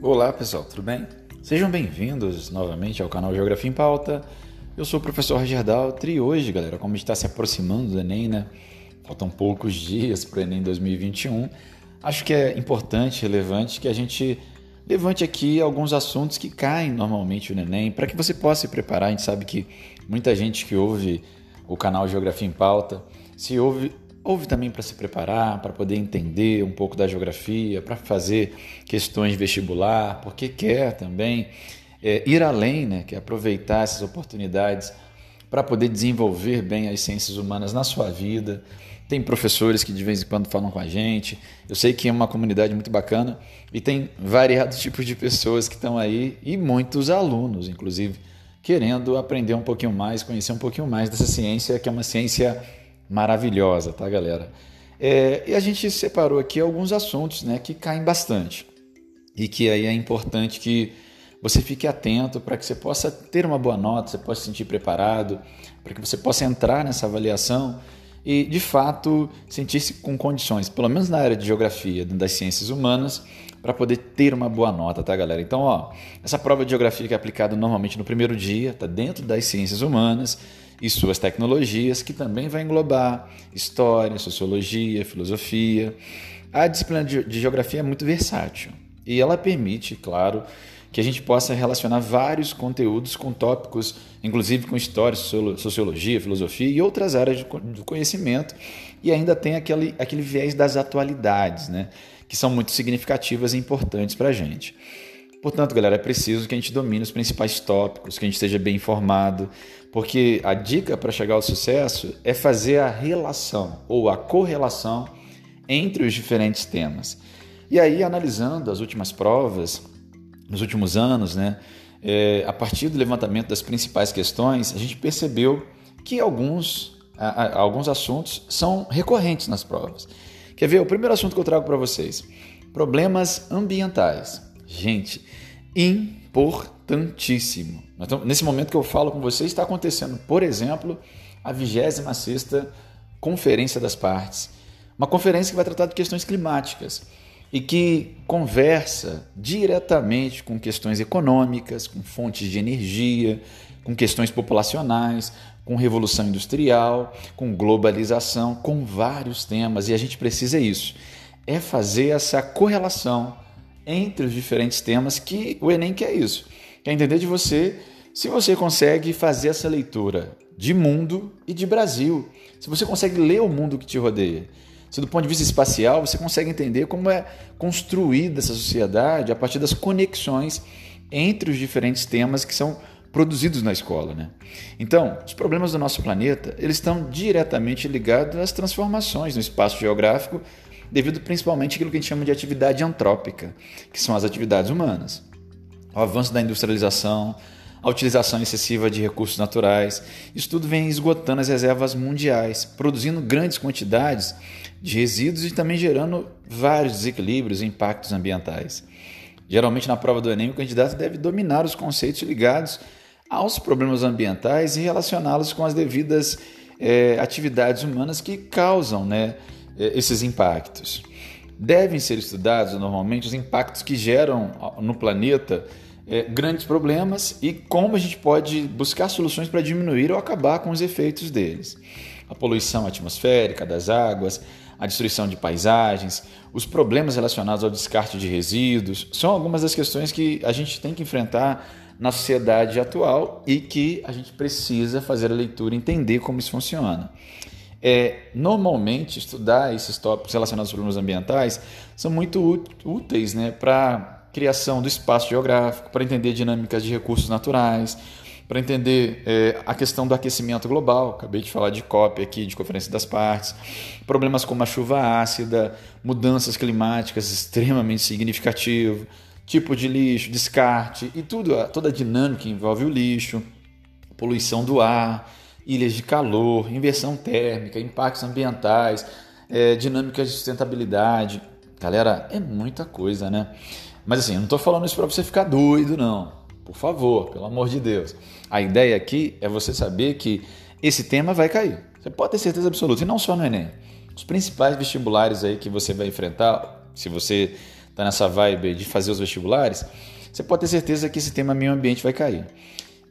Olá pessoal, tudo bem? Sejam bem-vindos novamente ao canal Geografia em Pauta. Eu sou o professor Roger Daltri e hoje, galera, como está se aproximando do Enem, né? Faltam poucos dias para o Enem 2021. Acho que é importante, relevante que a gente levante aqui alguns assuntos que caem normalmente no Enem para que você possa se preparar. A gente sabe que muita gente que ouve o canal Geografia em Pauta se ouve Houve também para se preparar, para poder entender um pouco da geografia, para fazer questões de vestibular, porque quer também é, ir além, né, quer aproveitar essas oportunidades para poder desenvolver bem as ciências humanas na sua vida. Tem professores que de vez em quando falam com a gente. Eu sei que é uma comunidade muito bacana e tem variados tipos de pessoas que estão aí e muitos alunos, inclusive, querendo aprender um pouquinho mais, conhecer um pouquinho mais dessa ciência, que é uma ciência maravilhosa, tá, galera? É, e a gente separou aqui alguns assuntos né, que caem bastante e que aí é importante que você fique atento para que você possa ter uma boa nota, você possa se sentir preparado, para que você possa entrar nessa avaliação e, de fato, sentir-se com condições, pelo menos na área de geografia, das ciências humanas, para poder ter uma boa nota, tá, galera? Então, ó, essa prova de geografia que é aplicada normalmente no primeiro dia, tá dentro das ciências humanas e suas tecnologias, que também vai englobar história, sociologia, filosofia. A disciplina de geografia é muito versátil e ela permite, claro, que a gente possa relacionar vários conteúdos com tópicos, inclusive com história, sociologia, filosofia e outras áreas do conhecimento, e ainda tem aquele, aquele viés das atualidades, né? Que são muito significativas e importantes para a gente. Portanto, galera, é preciso que a gente domine os principais tópicos, que a gente esteja bem informado, porque a dica para chegar ao sucesso é fazer a relação ou a correlação entre os diferentes temas. E aí, analisando as últimas provas, nos últimos anos, né, é, a partir do levantamento das principais questões, a gente percebeu que alguns, a, a, alguns assuntos são recorrentes nas provas. Quer ver? O primeiro assunto que eu trago para vocês: problemas ambientais. Gente, importantíssimo. Nesse momento que eu falo com vocês, está acontecendo, por exemplo, a 26 Conferência das Partes. Uma conferência que vai tratar de questões climáticas e que conversa diretamente com questões econômicas, com fontes de energia, com questões populacionais, com revolução industrial, com globalização, com vários temas. E a gente precisa isso, é fazer essa correlação entre os diferentes temas que o Enem quer isso. Quer entender de você se você consegue fazer essa leitura de mundo e de Brasil. Se você consegue ler o mundo que te rodeia. Se do ponto de vista espacial você consegue entender como é construída essa sociedade a partir das conexões entre os diferentes temas que são produzidos na escola, né? Então, os problemas do nosso planeta, eles estão diretamente ligados às transformações no espaço geográfico devido principalmente àquilo que a gente chama de atividade antrópica, que são as atividades humanas. O avanço da industrialização, a utilização excessiva de recursos naturais, isso tudo vem esgotando as reservas mundiais, produzindo grandes quantidades de resíduos e também gerando vários desequilíbrios e impactos ambientais. Geralmente, na prova do Enem, o candidato deve dominar os conceitos ligados aos problemas ambientais e relacioná-los com as devidas é, atividades humanas que causam né, é, esses impactos. Devem ser estudados normalmente os impactos que geram no planeta é, grandes problemas e como a gente pode buscar soluções para diminuir ou acabar com os efeitos deles. A poluição atmosférica das águas, a destruição de paisagens, os problemas relacionados ao descarte de resíduos, são algumas das questões que a gente tem que enfrentar na sociedade atual e que a gente precisa fazer a leitura e entender como isso funciona. É, normalmente, estudar esses tópicos relacionados aos problemas ambientais são muito úteis né, para criação do espaço geográfico, para entender dinâmicas de recursos naturais, para entender é, a questão do aquecimento global. Acabei de falar de COP aqui, de Conferência das Partes, problemas como a chuva ácida, mudanças climáticas extremamente significativas, tipo de lixo, descarte e tudo, toda a dinâmica que envolve o lixo, poluição do ar ilhas de calor, inversão térmica, impactos ambientais, é, dinâmicas de sustentabilidade. Galera, é muita coisa, né? Mas assim, eu não estou falando isso para você ficar doido, não. Por favor, pelo amor de Deus. A ideia aqui é você saber que esse tema vai cair. Você pode ter certeza absoluta, e não só no Enem. Os principais vestibulares aí que você vai enfrentar, se você está nessa vibe de fazer os vestibulares, você pode ter certeza que esse tema meio ambiente vai cair.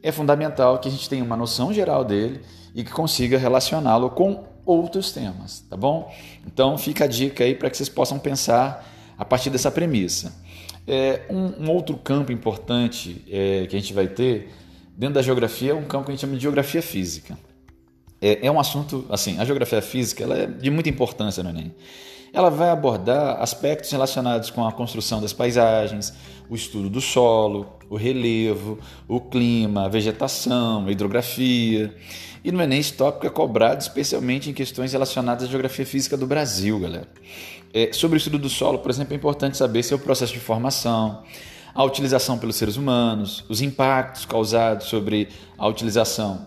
É fundamental que a gente tenha uma noção geral dele e que consiga relacioná-lo com outros temas, tá bom? Então fica a dica aí para que vocês possam pensar a partir dessa premissa. É, um, um, outro campo importante é, que a gente vai ter dentro da geografia é um campo que a gente chama de geografia física. É, é um assunto, assim, a geografia física ela é de muita importância no Enem. Ela vai abordar aspectos relacionados com a construção das paisagens, o estudo do solo, o relevo, o clima, a vegetação, a hidrografia. E no Enem esse tópico é cobrado especialmente em questões relacionadas à geografia física do Brasil, galera. É, sobre o estudo do solo, por exemplo, é importante saber se é processo de formação, a utilização pelos seres humanos, os impactos causados sobre a utilização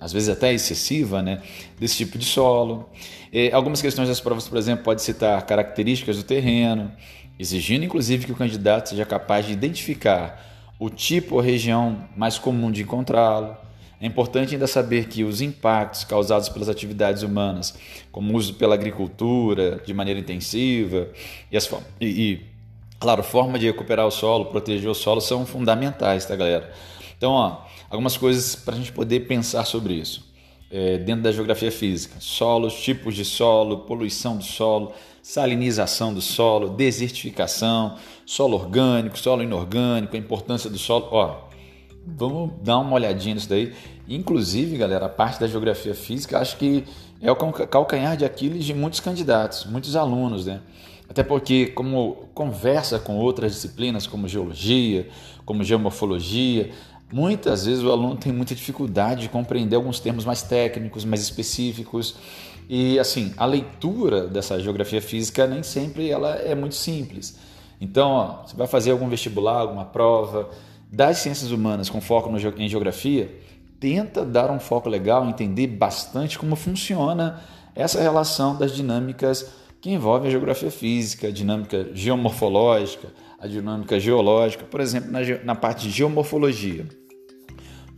às vezes até excessiva, né, desse tipo de solo. É, algumas questões das provas, por exemplo, pode citar características do terreno, exigindo inclusive que o candidato seja capaz de identificar o tipo ou região mais comum de encontrá-lo. É importante ainda saber que os impactos causados pelas atividades humanas, como o uso pela agricultura de maneira intensiva e, as, e, e claro, forma de recuperar o solo, proteger o solo são fundamentais, tá, galera? Então, ó, algumas coisas para a gente poder pensar sobre isso. É, dentro da geografia física, solos, tipos de solo, poluição do solo, salinização do solo, desertificação, solo orgânico, solo inorgânico, a importância do solo. Ó, vamos dar uma olhadinha nisso daí. Inclusive, galera, a parte da geografia física acho que é o calcanhar de Aquiles de muitos candidatos, muitos alunos, né? Até porque, como conversa com outras disciplinas, como geologia, como geomorfologia, Muitas vezes o aluno tem muita dificuldade de compreender alguns termos mais técnicos, mais específicos. E assim, a leitura dessa geografia física nem sempre ela é muito simples. Então, ó, você vai fazer algum vestibular, alguma prova das ciências humanas com foco no, em geografia, tenta dar um foco legal, entender bastante como funciona essa relação das dinâmicas que envolvem a geografia física, a dinâmica geomorfológica, a dinâmica geológica, por exemplo, na, na parte de geomorfologia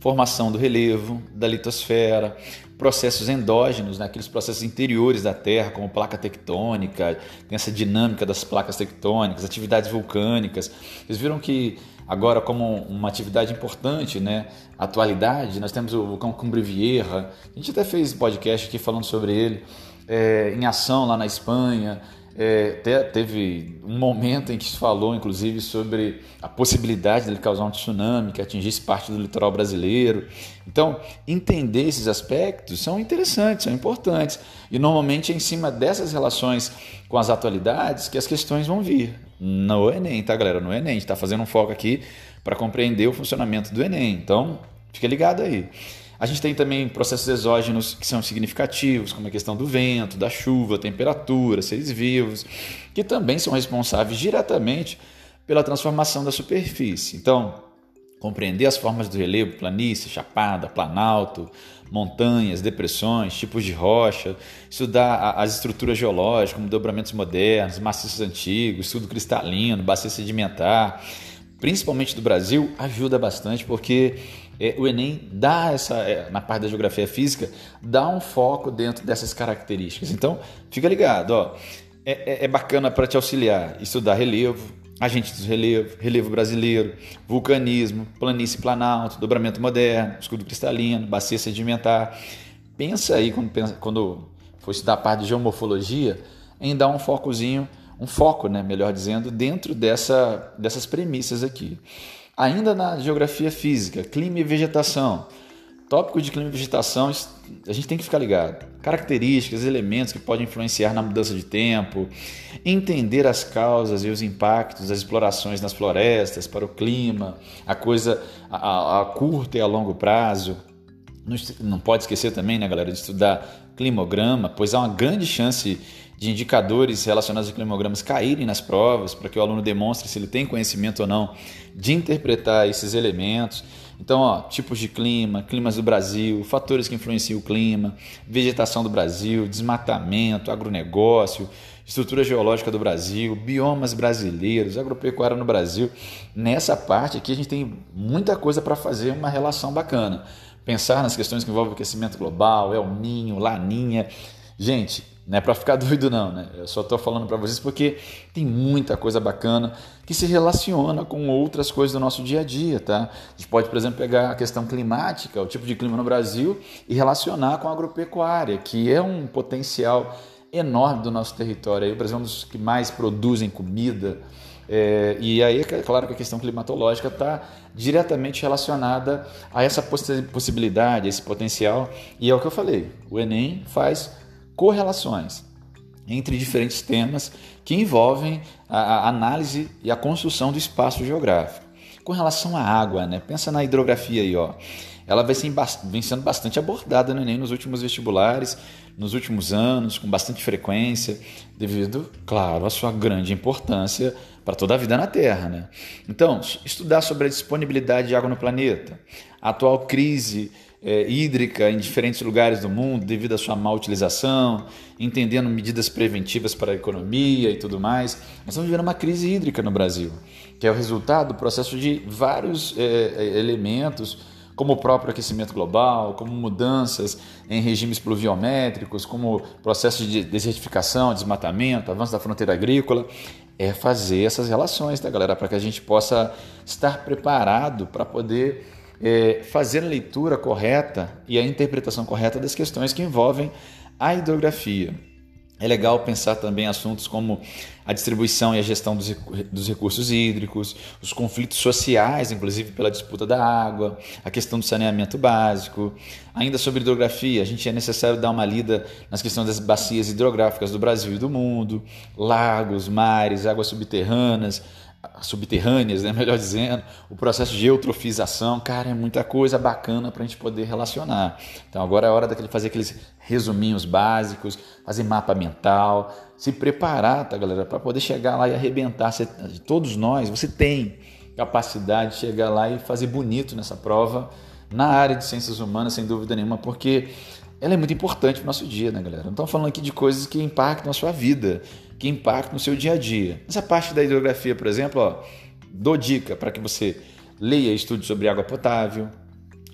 formação do relevo, da litosfera, processos endógenos, né, aqueles processos interiores da Terra, como placa tectônica, tem essa dinâmica das placas tectônicas, atividades vulcânicas. Vocês viram que agora como uma atividade importante, né, atualidade, nós temos o vulcão Cumbre Vieja, a gente até fez podcast aqui falando sobre ele, é, em ação lá na Espanha, é, teve um momento em que se falou, inclusive, sobre a possibilidade dele causar um tsunami que atingisse parte do litoral brasileiro. Então, entender esses aspectos são interessantes, são importantes. E normalmente é em cima dessas relações com as atualidades que as questões vão vir. No Enem, tá, galera? No Enem. A gente está fazendo um foco aqui para compreender o funcionamento do Enem. Então, fica ligado aí. A gente tem também processos exógenos que são significativos, como a questão do vento, da chuva, temperatura, seres vivos, que também são responsáveis diretamente pela transformação da superfície. Então, compreender as formas do relevo, planície, chapada, planalto, montanhas, depressões, tipos de rocha, estudar as estruturas geológicas, como dobramentos modernos, maciços antigos, estudo cristalino, bacia sedimentar, principalmente do Brasil, ajuda bastante porque é, o Enem dá essa, é, na parte da geografia física, dá um foco dentro dessas características. Então, fica ligado, ó. É, é, é bacana para te auxiliar estudar relevo, agentes do relevo, relevo brasileiro, vulcanismo, planície planalto, dobramento moderno, escudo cristalino, bacia sedimentar. Pensa aí quando, pensa, quando for estudar a parte de geomorfologia em dar um focozinho, um foco, né, melhor dizendo, dentro dessa, dessas premissas aqui. Ainda na geografia física, clima e vegetação. Tópico de clima e vegetação, a gente tem que ficar ligado. Características, elementos que podem influenciar na mudança de tempo, entender as causas e os impactos das explorações nas florestas para o clima, a coisa a, a, curto e a longo prazo. Não, não pode esquecer também, né, galera, de estudar climograma, pois há uma grande chance de indicadores relacionados a climogramas caírem nas provas, para que o aluno demonstre se ele tem conhecimento ou não de interpretar esses elementos. Então, ó, tipos de clima, climas do Brasil, fatores que influenciam o clima, vegetação do Brasil, desmatamento, agronegócio, estrutura geológica do Brasil, biomas brasileiros, agropecuária no Brasil. Nessa parte aqui a gente tem muita coisa para fazer uma relação bacana. Pensar nas questões que envolvem o aquecimento global, El Ninho, Laninha. Gente, Não é para ficar doido não, né? Eu só estou falando para vocês porque tem muita coisa bacana que se relaciona com outras coisas do nosso dia a dia, tá? A gente pode, por exemplo, pegar a questão climática, o tipo de clima no Brasil e relacionar com a agropecuária, que é um potencial enorme do nosso território. Aí o Brasil é um dos que mais produzem comida, é, e aí, é claro que a questão climatológica está diretamente relacionada a essa possibilidade, a esse potencial, e é o que eu falei: o Enem faz correlações entre diferentes temas que envolvem a, análise e a construção do espaço geográfico. Com relação à água, né? pensa na hidrografia aí, ó. ela vem sendo bastante abordada no Enem nos últimos vestibulares, nos últimos anos, com bastante frequência, devido, claro, à sua grande importância para toda a vida na Terra. Né? Então, estudar sobre a disponibilidade de água no planeta, a atual crise é, hídrica em diferentes lugares do mundo devido à sua má utilização, entendendo medidas preventivas para a economia e tudo mais. Nós estamos vivendo uma crise hídrica no Brasil, que é o resultado do processo de vários é, é elementos como o próprio aquecimento global, como mudanças em regimes pluviométricos, como processo de desertificação, desmatamento, avanço da fronteira agrícola é fazer essas relações, tá, galera? Para que a gente possa estar preparado para poder é, fazer a leitura correta e a interpretação correta das questões que envolvem a hidrografia. É legal pensar também assuntos como a distribuição e a gestão dos, dos, recursos hídricos, os conflitos sociais, inclusive pela disputa da água, a questão do saneamento básico. Ainda sobre hidrografia, a gente é necessário dar uma lida nas questões das bacias hidrográficas do Brasil e do mundo, lagos, mares, águas subterrâneas, subterrâneas, né, melhor dizendo, o processo de eutrofização, cara, é muita coisa bacana para a gente poder relacionar. Então agora é hora daquele fazer aqueles resuminhos básicos, fazer mapa mental, se preparar, tá, galera, para poder chegar lá e arrebentar. Você, todos nós, você tem capacidade de chegar lá e fazer bonito nessa prova na área de ciências humanas, sem dúvida nenhuma, porque ela é muito importante para o nosso dia, né, galera? Não estamos falando aqui de coisas que impactam a sua vida, que impactam o seu dia a dia. Essa parte da hidrografia, por exemplo, ó, dou dica para que você leia e estude sobre água potável,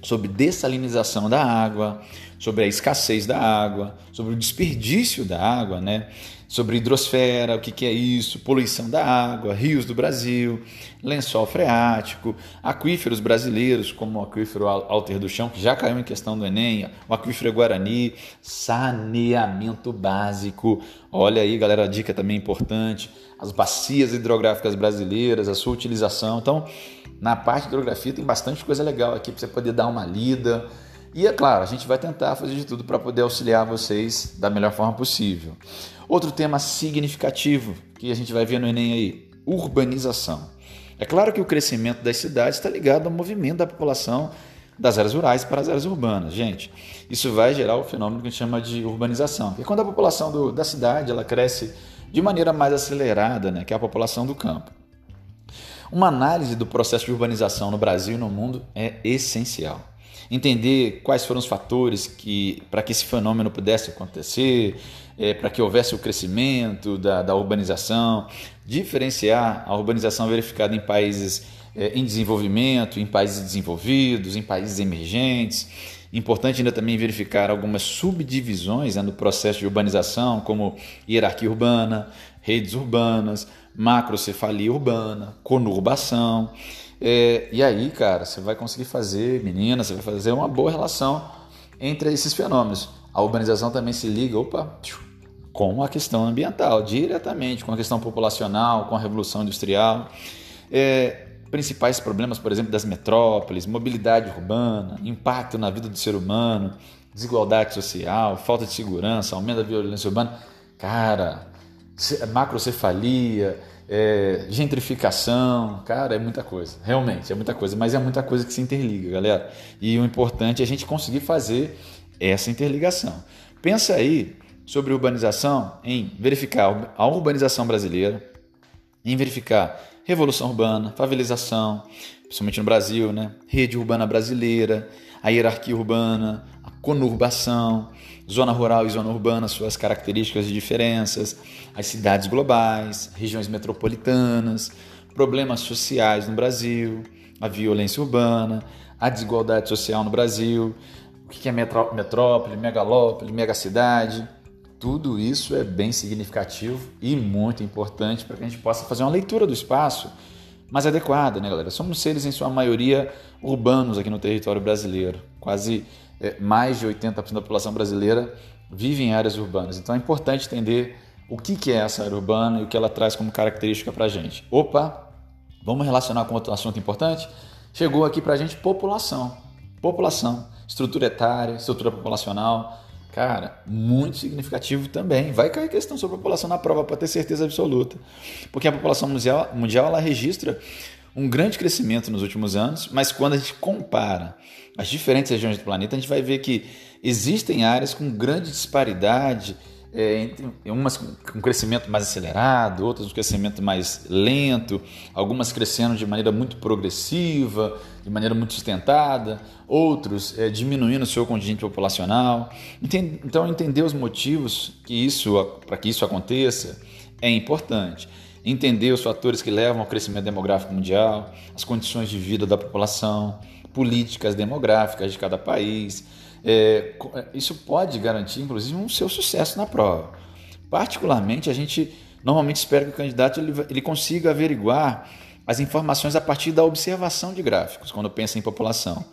sobre dessalinização da água, sobre a escassez da água, sobre o desperdício da água, né? Sobre hidrosfera, o que, que é isso, poluição da água, rios do Brasil, lençol freático, aquíferos brasileiros, como o aquífero Alter do Chão, que já caiu em questão do Enem, o aquífero Guarani, saneamento básico. Olha aí, galera, a dica também importante, as bacias hidrográficas brasileiras, a sua utilização. Então, na parte de hidrografia tem bastante coisa legal aqui para você poder dar uma lida. E é claro, a gente vai tentar fazer de tudo para poder auxiliar vocês da melhor forma possível. Outro tema significativo que a gente vai ver no Enem aí: urbanização. É claro que o crescimento das cidades está ligado ao movimento da população das áreas rurais para as áreas urbanas. Gente, isso vai gerar o fenômeno que a gente chama de urbanização. E quando a população do, da cidade ela cresce de maneira mais acelerada, né, que é a população do campo. Uma análise do processo de urbanização no Brasil e no mundo é essencial entender quais foram os fatores que para que esse fenômeno pudesse acontecer, é, para que houvesse o crescimento da, da, urbanização, diferenciar a urbanização verificada em países é, em desenvolvimento, em países desenvolvidos, em países emergentes. Importante ainda também verificar algumas subdivisões né, no processo de urbanização, como hierarquia urbana, redes urbanas, macrocefalia urbana, conurbação. É, e aí, cara, você vai conseguir fazer, menina, você vai fazer uma boa relação entre esses fenômenos. A urbanização também se liga, opa, com a questão ambiental, diretamente, com a questão populacional, com a revolução industrial. É, principais problemas, por exemplo, das metrópoles, mobilidade urbana, impacto na vida do ser humano, desigualdade social, falta de segurança, aumento da violência urbana. Cara, macrocefalia, é, gentrificação, cara, é muita coisa, realmente é muita coisa, mas é muita coisa que se interliga, galera. E o importante é a gente conseguir fazer essa interligação. Pensa aí sobre urbanização em verificar a urbanização brasileira, em verificar revolução urbana, favelização, principalmente no Brasil, né? rede urbana brasileira, a hierarquia urbana, a conurbação, zona rural e zona urbana, suas características e diferenças, as cidades globais, regiões metropolitanas, problemas sociais no Brasil, a violência urbana, a desigualdade social no Brasil, o que é metrópole, megalópole, megacidade, Tudo isso é bem significativo e muito importante para que a gente possa fazer uma leitura do espaço mais adequada, né, galera? Somos seres, em sua maioria, urbanos aqui no território brasileiro. Quase mais de 80% da população brasileira vive em áreas urbanas. Então é importante entender o que, que é essa área urbana e o que ela traz como característica para a gente. Opa, vamos relacionar com outro assunto importante? Chegou aqui para a gente população. População, estrutura etária, estrutura populacional Cara, muito significativo também. Vai cair questão sobre a população na prova, para ter certeza absoluta. Porque a população mundial, mundial ela registra um grande crescimento nos últimos anos, mas quando a gente compara as diferentes regiões do planeta, a gente vai ver que existem áreas com grande disparidade é, umas com crescimento mais acelerado, outras com crescimento mais lento, algumas crescendo de maneira muito progressiva, de maneira muito sustentada, outros é, diminuindo o seu contingente populacional. Então, entender os motivos que isso para que isso aconteça é importante. Entender os fatores que levam ao crescimento demográfico mundial, as condições de vida da população, políticas demográficas de cada país é, é, isso pode garantir, inclusive, um seu sucesso na prova. Particularmente, a gente normalmente espera que o candidato ele, ele consiga averiguar as informações a partir da observação de gráficos, quando pensa em população.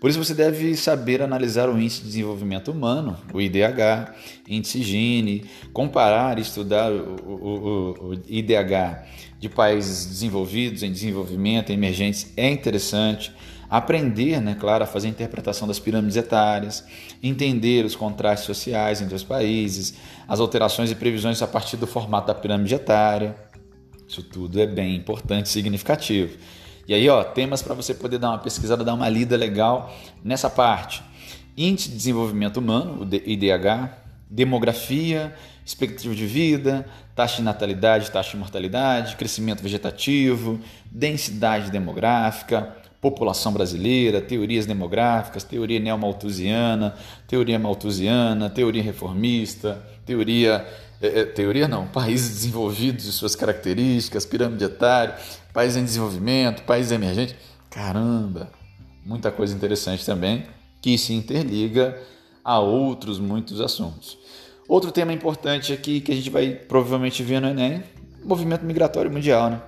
Por isso, você deve saber analisar o Índice de Desenvolvimento Humano, o IDH, Índice Gini, comparar e estudar o, o, o, IDH de países desenvolvidos, em desenvolvimento, emergentes, é interessante aprender, né, claro, a fazer a interpretação das pirâmides etárias, entender os contrastes sociais entre os países, as alterações e previsões a partir do formato da pirâmide etária. Isso tudo é bem importante e significativo. E aí, ó, temas para você poder dar uma pesquisada, dar uma lida legal nessa parte. Índice de Desenvolvimento Humano, o IDH, demografia, expectativa de vida, taxa de natalidade, taxa de mortalidade, crescimento vegetativo, densidade demográfica, população brasileira, teorias demográficas, teoria neomalthusiana, teoria malthusiana, teoria reformista, teoria é, é, teoria não, países desenvolvidos e suas características, pirâmide etária, países em desenvolvimento, países emergentes. Caramba, muita coisa interessante também que se interliga a outros muitos assuntos. Outro tema importante aqui que a gente vai provavelmente ver no Enem, movimento migratório mundial, né?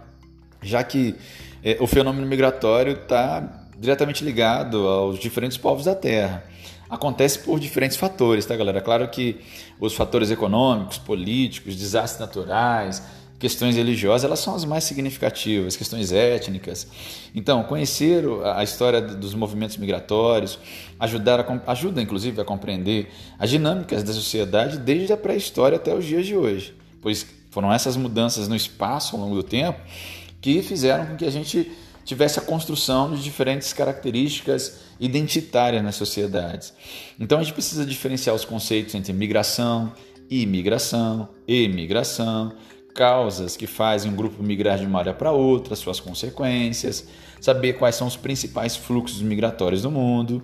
Já que é, o fenômeno migratório está diretamente ligado aos diferentes povos da Terra. Acontece por diferentes fatores, tá, galera? Claro que os fatores econômicos, políticos, desastres naturais, questões religiosas, elas são as mais significativas, questões étnicas. Então, conhecer a história dos movimentos migratórios, ajudar a, ajuda inclusive a compreender as dinâmicas da sociedade desde a pré-história até os dias de hoje, pois foram essas mudanças no espaço ao longo do tempo que fizeram com que a gente tivesse a construção de diferentes características identitárias nas sociedades. Então a gente precisa diferenciar os conceitos entre migração, imigração, emigração, causas que fazem um grupo migrar de uma área para outra, suas consequências, saber quais são os principais fluxos migratórios do mundo.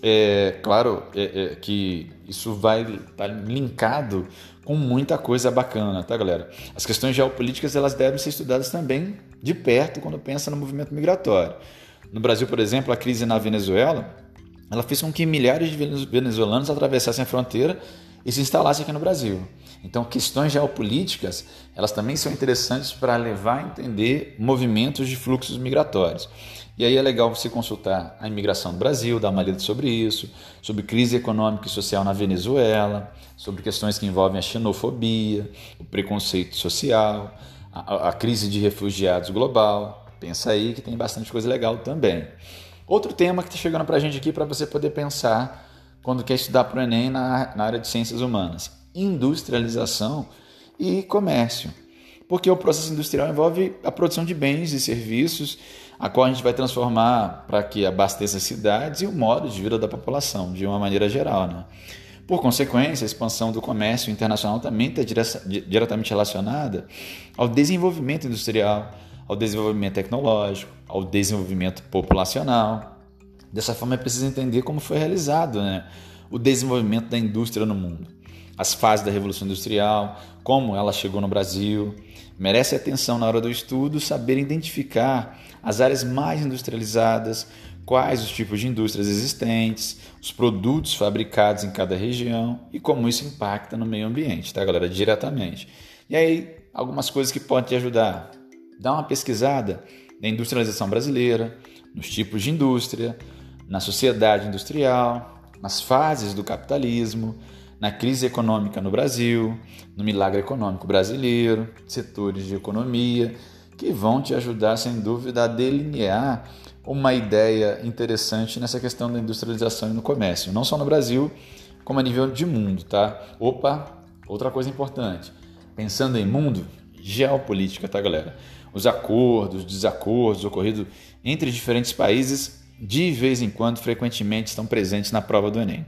É claro é, é, que isso vai estar tá linkado com muita coisa bacana, tá, galera? As questões geopolíticas elas devem ser estudadas também de perto quando pensa no movimento migratório. No Brasil, por exemplo, a crise na Venezuela, ela fez com que milhares de venezuelanos atravessassem a fronteira e se instalassem aqui no Brasil. Então, questões geopolíticas, elas também são interessantes para levar a entender movimentos de fluxos migratórios. E aí é legal você consultar a imigração do Brasil, dar uma lida sobre isso, sobre crise econômica e social na Venezuela, sobre questões que envolvem a xenofobia, o preconceito social, a, a crise de refugiados global. Pensa aí que tem bastante coisa legal também. Outro tema que está chegando para a gente aqui para você poder pensar quando quer estudar para o Enem na, na área de ciências humanas: industrialização e comércio. Porque o processo industrial envolve a produção de bens e serviços a qual a gente vai transformar para que abasteça cidades e o modo de vida da população, de uma maneira geral. Né? Por consequência, a expansão do comércio internacional também está diretamente relacionada ao desenvolvimento industrial, ao desenvolvimento tecnológico, ao desenvolvimento populacional. Dessa forma, é preciso entender como foi realizado né, o desenvolvimento da indústria no mundo. as fases da Revolução Industrial, como ela chegou no Brasil. Merece atenção na hora do estudo saber identificar as áreas mais industrializadas, quais os tipos de indústrias existentes, os produtos fabricados em cada região e como isso impacta no meio ambiente, tá, galera? Diretamente. E aí, algumas coisas que podem te ajudar. Dá uma pesquisada na industrialização brasileira, nos tipos de indústria, na sociedade industrial, nas fases do capitalismo, na crise econômica no Brasil, no milagre econômico brasileiro, setores de economia, que vão te ajudar, sem dúvida, a delinear uma ideia interessante nessa questão da industrialização e no comércio, não só no Brasil, como a nível de mundo, tá? Opa, outra coisa importante. Pensando em mundo, geopolítica, tá, galera? Os acordos, desacordos ocorridos entre diferentes países, de vez em quando, frequentemente, estão presentes na prova do Enem.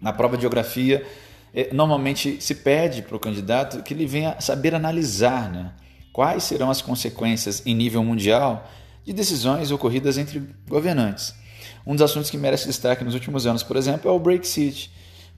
Na prova de geografia, eh, normalmente se pede para o candidato que ele venha saber analisar né, quais serão as consequências em nível mundial de decisões ocorridas entre governantes. Um dos assuntos que merece destaque nos últimos anos, por exemplo, é o Brexit,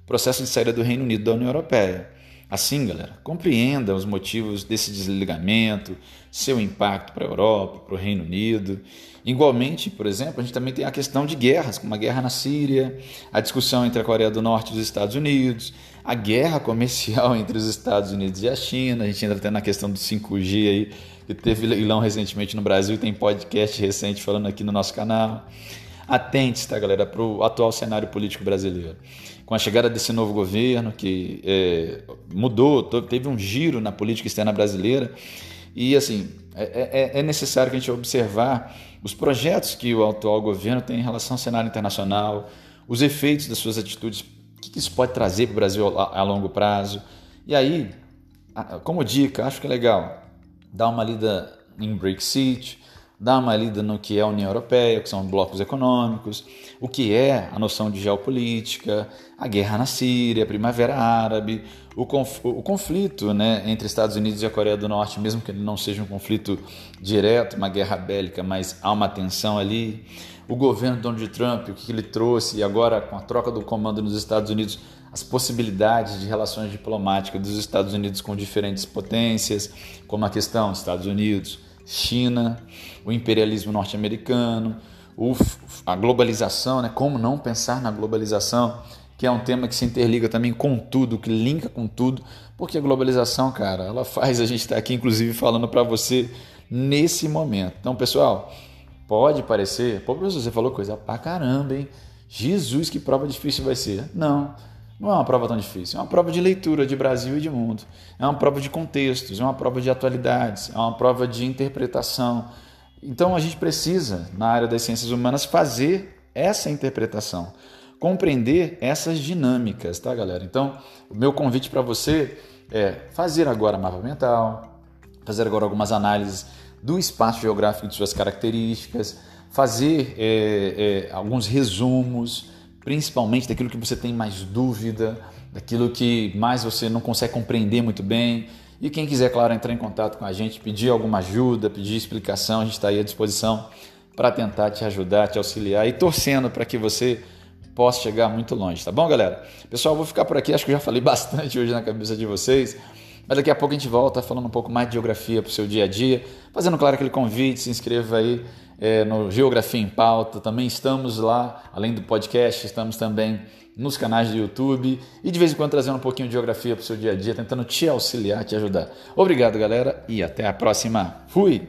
processo de saída do Reino Unido da União Europeia. Assim, galera, compreenda os motivos desse desligamento, seu impacto para a Europa, para o Reino Unido. Igualmente, por exemplo, a gente também tem a questão de guerras, como a guerra na Síria, a discussão entre a Coreia do Norte e os Estados Unidos, a guerra comercial entre os Estados Unidos e a China. A gente ainda tem na questão do 5G aí, que teve leilão recentemente no Brasil, tem podcast recente falando aqui no nosso canal. Atente, tá, galera, para o atual cenário político brasileiro com a chegada desse novo governo, que é, mudou, teve um giro na política externa brasileira. E assim, é, é, é, necessário que a gente observar os projetos que o atual governo tem em relação ao cenário internacional, os efeitos das suas atitudes, o que isso pode trazer para o Brasil a, a longo prazo. E aí, como dica, acho que é legal dar uma lida em Brexit, dar uma lida no que é a União Europeia, que são blocos econômicos, o que é a noção de geopolítica, a guerra na Síria, a Primavera Árabe, o, conf o conflito né, entre Estados Unidos e a Coreia do Norte, mesmo que ele não seja um conflito direto, uma guerra bélica, mas há uma tensão ali. O governo Donald Trump, o que ele trouxe, e agora com a troca do comando nos Estados Unidos, as possibilidades de relações diplomáticas dos Estados Unidos com diferentes potências, como a questão Estados Unidos, China, o imperialismo norte-americano, a globalização, né? como não pensar na globalização, que é um tema que se interliga também com tudo, que linka com tudo, porque a globalização, cara, ela faz a gente estar aqui, inclusive, falando para você nesse momento. Então, pessoal, pode parecer, pô, professor, você falou coisa pra caramba, hein? Jesus, que prova difícil vai ser. Não. Não é uma prova tão difícil, é uma prova de leitura de Brasil e de mundo, é uma prova de contextos, é uma prova de atualidades, é uma prova de interpretação. Então a gente precisa, na área das ciências humanas, fazer essa interpretação, compreender essas dinâmicas, tá, galera? Então, o meu convite para você é fazer agora mapa mental, fazer agora algumas análises do espaço geográfico de suas características, fazer é, é, alguns resumos principalmente daquilo que você tem mais dúvida, daquilo que mais você não consegue compreender muito bem. E quem quiser, claro, entrar em contato com a gente, pedir alguma ajuda, pedir explicação, a gente está aí à disposição para tentar te ajudar, te auxiliar e torcendo para que você possa chegar muito longe, tá bom, galera? Pessoal, vou ficar por aqui, acho que já falei bastante hoje na cabeça de vocês. Mas daqui a pouco a gente volta falando um pouco mais de geografia para o seu dia a dia, fazendo claro aquele convite, se inscreva aí é, no Geografia em Pauta. Também estamos lá, além do podcast, estamos também nos canais do YouTube e de vez em quando trazendo um pouquinho de geografia para o seu dia a dia, tentando te auxiliar, te ajudar. Obrigado, galera, e até a próxima. Fui!